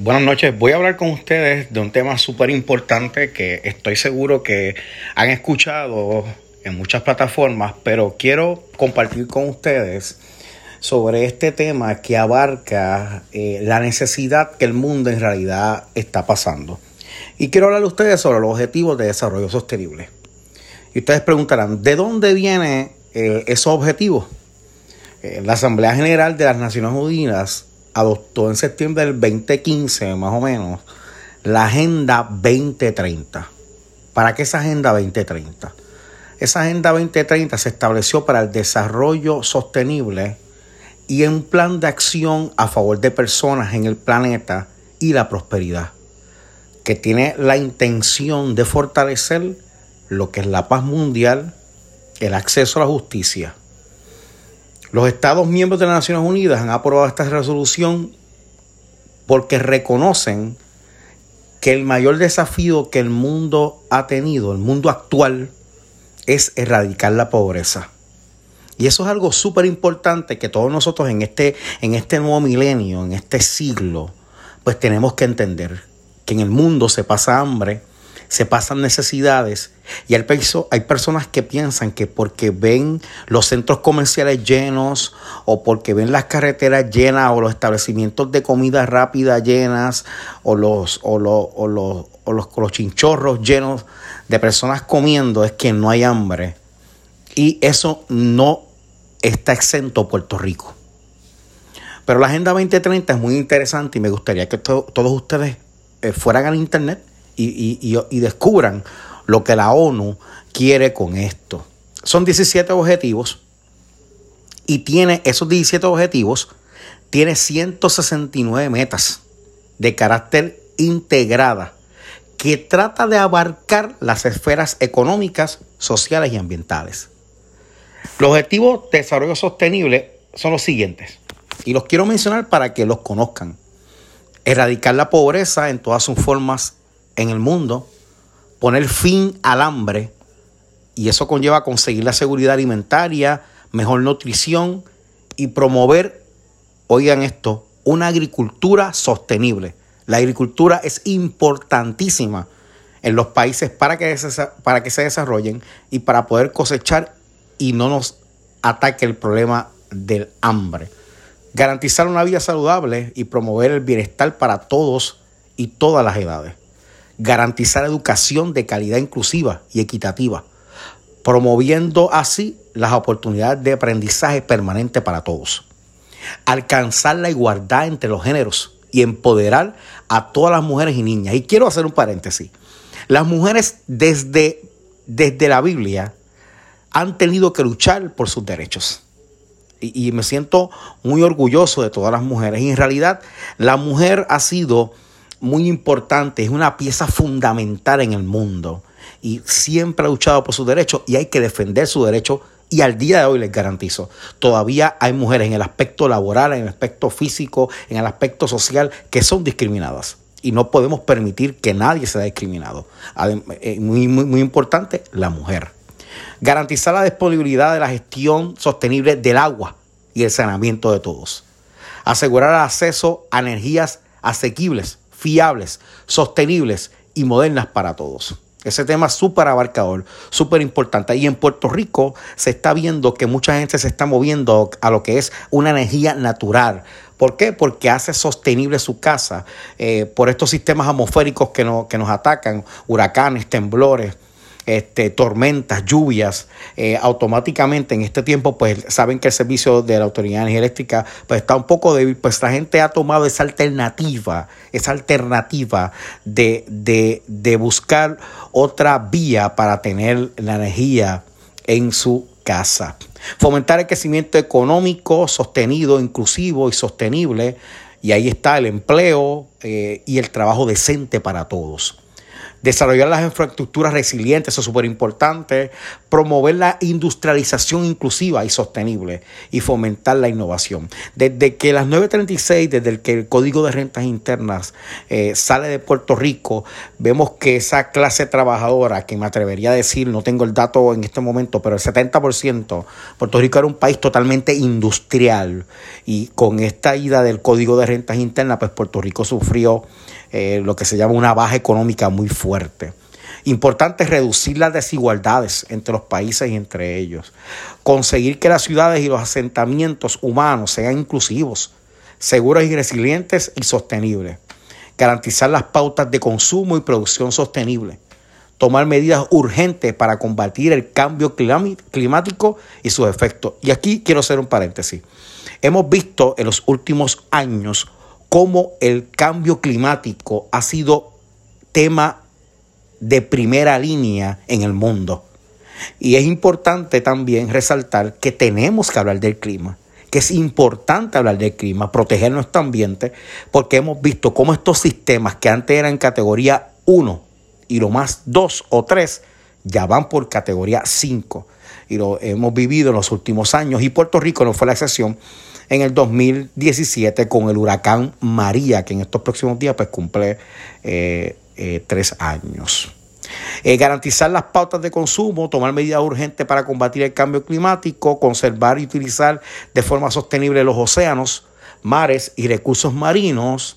Buenas noches, voy a hablar con ustedes de un tema súper importante que estoy seguro que han escuchado en muchas plataformas, pero quiero compartir con ustedes sobre este tema que abarca eh, la necesidad que el mundo en realidad está pasando. Y quiero hablar a ustedes sobre los objetivos de desarrollo sostenible. Y ustedes preguntarán, ¿de dónde vienen eh, esos objetivos? Eh, la Asamblea General de las Naciones Unidas adoptó en septiembre del 2015, más o menos, la Agenda 2030. ¿Para qué esa Agenda 2030? Esa Agenda 2030 se estableció para el desarrollo sostenible y un plan de acción a favor de personas en el planeta y la prosperidad, que tiene la intención de fortalecer lo que es la paz mundial, el acceso a la justicia, los Estados miembros de las Naciones Unidas han aprobado esta resolución porque reconocen que el mayor desafío que el mundo ha tenido, el mundo actual, es erradicar la pobreza. Y eso es algo súper importante que todos nosotros en este, en este nuevo milenio, en este siglo, pues tenemos que entender que en el mundo se pasa hambre, se pasan necesidades y hay, hay personas que piensan que porque ven los centros comerciales llenos o porque ven las carreteras llenas o los establecimientos de comida rápida llenas o los, o o o los, los chinchorros llenos de personas comiendo es que no hay hambre. Y eso no está exento Puerto Rico. Pero la Agenda 2030 es muy interesante y me gustaría que todos ustedes eh, fueran al Internet y, descubran lo que la ONU quiere con esto. Son 17 objetivos y tiene esos 17 objetivos, tiene 169 metas de carácter integrada que trata de abarcar las esferas económicas, sociales y ambientales. Los objetivos de desarrollo sostenible son los siguientes y los quiero mencionar para que los conozcan. Erradicar la pobreza en todas sus formas en el mundo, poner fin al hambre, y eso conlleva conseguir la seguridad alimentaria, mejor nutrición y promover, oigan esto, una agricultura sostenible. La agricultura es importantísima en los países para que, se desarrollen y para poder cosechar y no nos ataque el problema del hambre. Garantizar una vida saludable y promover el bienestar para todos y todas las edades garantizar educación de calidad inclusiva y equitativa, promoviendo así las oportunidades de aprendizaje permanente para todos, alcanzar la igualdad entre los géneros y empoderar a todas las mujeres y niñas. Y quiero hacer un paréntesis. Las mujeres desde, desde la Biblia han tenido que luchar por sus derechos. Y, y me siento muy orgulloso de todas las mujeres. Y en realidad la mujer ha sido muy importante, es una pieza fundamental en el mundo y siempre ha luchado por sus derechos y hay que defender su derecho y al día de hoy les garantizo, todavía hay mujeres en el aspecto laboral, en el aspecto físico, en el aspecto social que son discriminadas y no podemos permitir que nadie sea discriminado. Eh, muy, muy, muy importante, la mujer. Garantizar la disponibilidad de la gestión sostenible del agua y el saneamiento de todos. Asegurar el acceso a energías asequibles fiables, sostenibles y modernas para todos. Ese tema es súper abarcador, súper importante. Y en Puerto Rico se está viendo que mucha gente se está moviendo a lo que es una energía natural. ¿Por qué? Porque hace sostenible su casa eh, por estos sistemas atmosféricos que, que nos atacan, huracanes, temblores este, tormentas, lluvias, eh, automáticamente en este tiempo, pues saben que el servicio de la Autoridad de Energía Eléctrica pues, está un poco débil, pues la gente ha tomado esa alternativa, esa alternativa de, de, de buscar otra vía para tener la energía en su casa. Fomentar el crecimiento económico sostenido, inclusivo y sostenible. Y ahí está el empleo eh, y el trabajo decente para todos desarrollar las infraestructuras resilientes, eso es súper importante, promover la industrialización inclusiva y sostenible y fomentar la innovación. Desde que las 936, desde que el Código de Rentas Internas eh, sale de Puerto Rico, vemos que esa clase trabajadora, que me atrevería a decir, no tengo el dato en este momento, pero el 70%, Puerto Rico era un país totalmente industrial y con esta ida del Código de Rentas Internas, pues Puerto Rico sufrió eh, lo que se llama una baja económica muy fuerte. Importante reducir las desigualdades entre los países y entre ellos. Conseguir que las ciudades y los asentamientos humanos sean inclusivos, seguros y resilientes y sostenibles. Garantizar las pautas de consumo y producción sostenible. Tomar medidas urgentes para combatir el cambio climático y sus efectos. Y aquí quiero hacer un paréntesis. Hemos visto en los últimos años cómo el cambio climático ha sido tema de primera línea en el mundo. Y es importante también resaltar que tenemos que hablar del clima, que es importante hablar del clima, proteger nuestro ambiente, porque hemos visto cómo estos sistemas que antes eran categoría 1 y lo más 2 o 3, ya van por categoría 5. Y lo hemos vivido en los últimos años y Puerto Rico no fue la excepción en el 2017 con el huracán María, que en estos próximos días pues cumple eh, eh, tres años. Eh, garantizar las pautas de consumo, tomar medidas urgentes para combatir el cambio climático, conservar y utilizar de forma sostenible los océanos, mares y recursos marinos,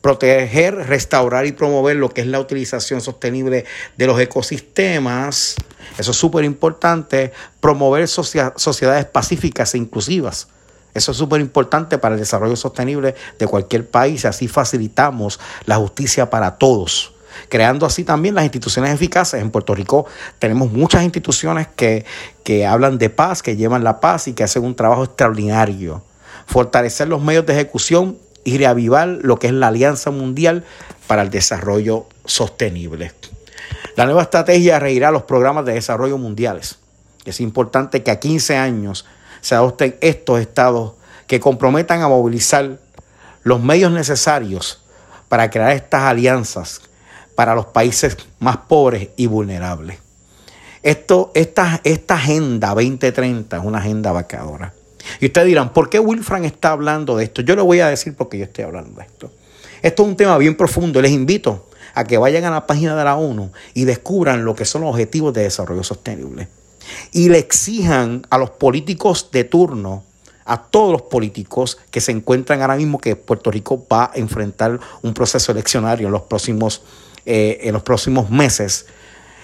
proteger, restaurar y promover lo que es la utilización sostenible de los ecosistemas, eso es súper importante, promover sociedades pacíficas e inclusivas eso es súper importante para el desarrollo sostenible de cualquier país. Así facilitamos la justicia para todos creando así también las instituciones eficaces. En Puerto Rico tenemos muchas instituciones que, que, hablan de paz, que llevan la paz y que hacen un trabajo extraordinario. Fortalecer los medios de ejecución y reavivar lo que es la Alianza Mundial para el Desarrollo Sostenible. La nueva estrategia reirá los programas de desarrollo mundiales. Es importante que a 15 años se adopten estos estados que comprometan a movilizar los medios necesarios para crear estas alianzas para los países más pobres y vulnerables. Esto, esta, esta agenda 2030 es una agenda vacadora. Y ustedes dirán, ¿por qué Wilfran está hablando de esto? Yo le voy a decir por qué yo estoy hablando de esto. Esto es un tema bien profundo. Les invito a que vayan a la página de la ONU y descubran lo que son los objetivos de desarrollo sostenible y le exijan a los políticos de turno, a todos los políticos que se encuentran ahora mismo que Puerto Rico va a enfrentar un proceso eleccionario en los próximos, eh, en los próximos meses,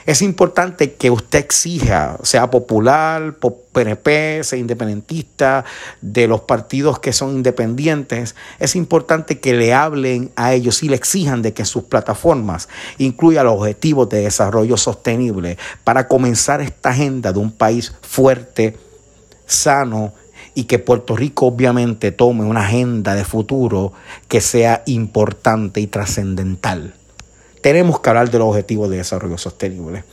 es importante que usted exija, sea popular, PNP, sea independentista, de los partidos que son independientes. Es importante que le hablen a ellos y le exijan de que sus plataformas incluyan los objetivos de desarrollo sostenible para comenzar esta agenda de un país fuerte, sano y que Puerto Rico obviamente tome una agenda de futuro que sea importante y trascendental tenemos que hablar de los objetivos de desarrollo sostenible.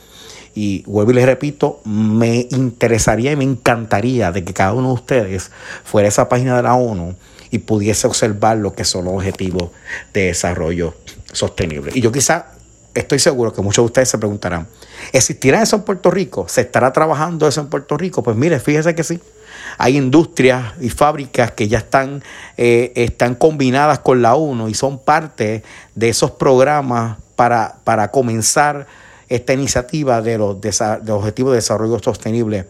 Y vuelvo y les repito, me interesaría y me encantaría de que cada uno de ustedes fuera a esa página de la ONU y pudiese observar lo que son los objetivos de desarrollo sostenible. Y yo quizá estoy seguro que muchos de ustedes se preguntarán, ¿existirá eso en Puerto Rico? ¿Se estará trabajando eso en Puerto Rico? Pues mire, fíjese que sí. Hay industrias y fábricas que ya están, eh, están combinadas con la ONU y son parte de esos programas para, para comenzar esta iniciativa de los, de Objetivos de Desarrollo Sostenible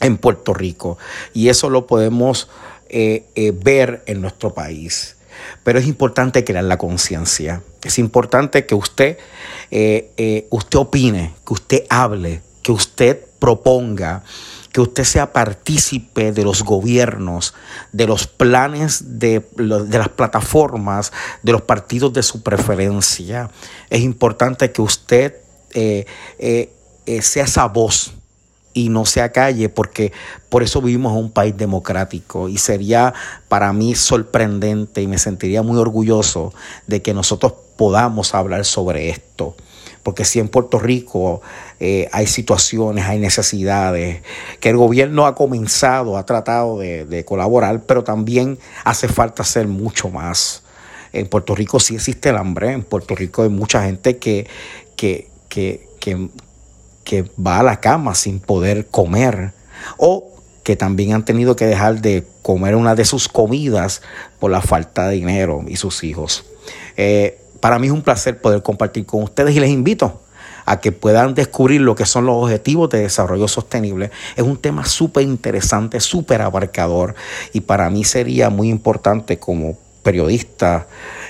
en Puerto Rico. Y eso lo podemos eh, eh, ver en nuestro país. Pero es importante crear la conciencia. Es importante que usted, eh, usted opine, que usted hable, que usted proponga, que usted sea partícipe de los gobiernos, de los planes de, las plataformas, de los partidos de su preferencia. Es importante que usted eh, eh, eh, sea esa voz y no se acalle, porque por eso vivimos en un país democrático y sería para mí sorprendente y me sentiría muy orgulloso de que nosotros podamos hablar sobre esto porque si en Puerto Rico eh, hay situaciones, hay necesidades, que el gobierno ha comenzado, ha tratado de, colaborar, pero también hace falta hacer mucho más. En Puerto Rico sí existe el hambre, en Puerto Rico hay mucha gente que, que, que, que, va a la cama sin poder comer o que también han tenido que dejar de comer una de sus comidas por la falta de dinero y sus hijos. Eh, para mí es un placer poder compartir con ustedes y les invito a que puedan descubrir lo que son los objetivos de desarrollo sostenible. Es un tema súper interesante, súper abarcador y para mí sería muy importante como periodista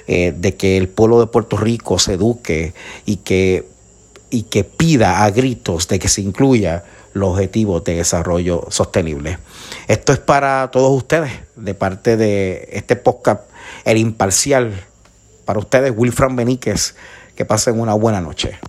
eh, de que el pueblo de Puerto Rico se eduque y que, y que pida a gritos de que se incluya los objetivos de desarrollo sostenible. Esto es para todos ustedes, de parte de este podcast El Imparcial. Para ustedes, Wilfran Beníquez, que pasen una buena noche.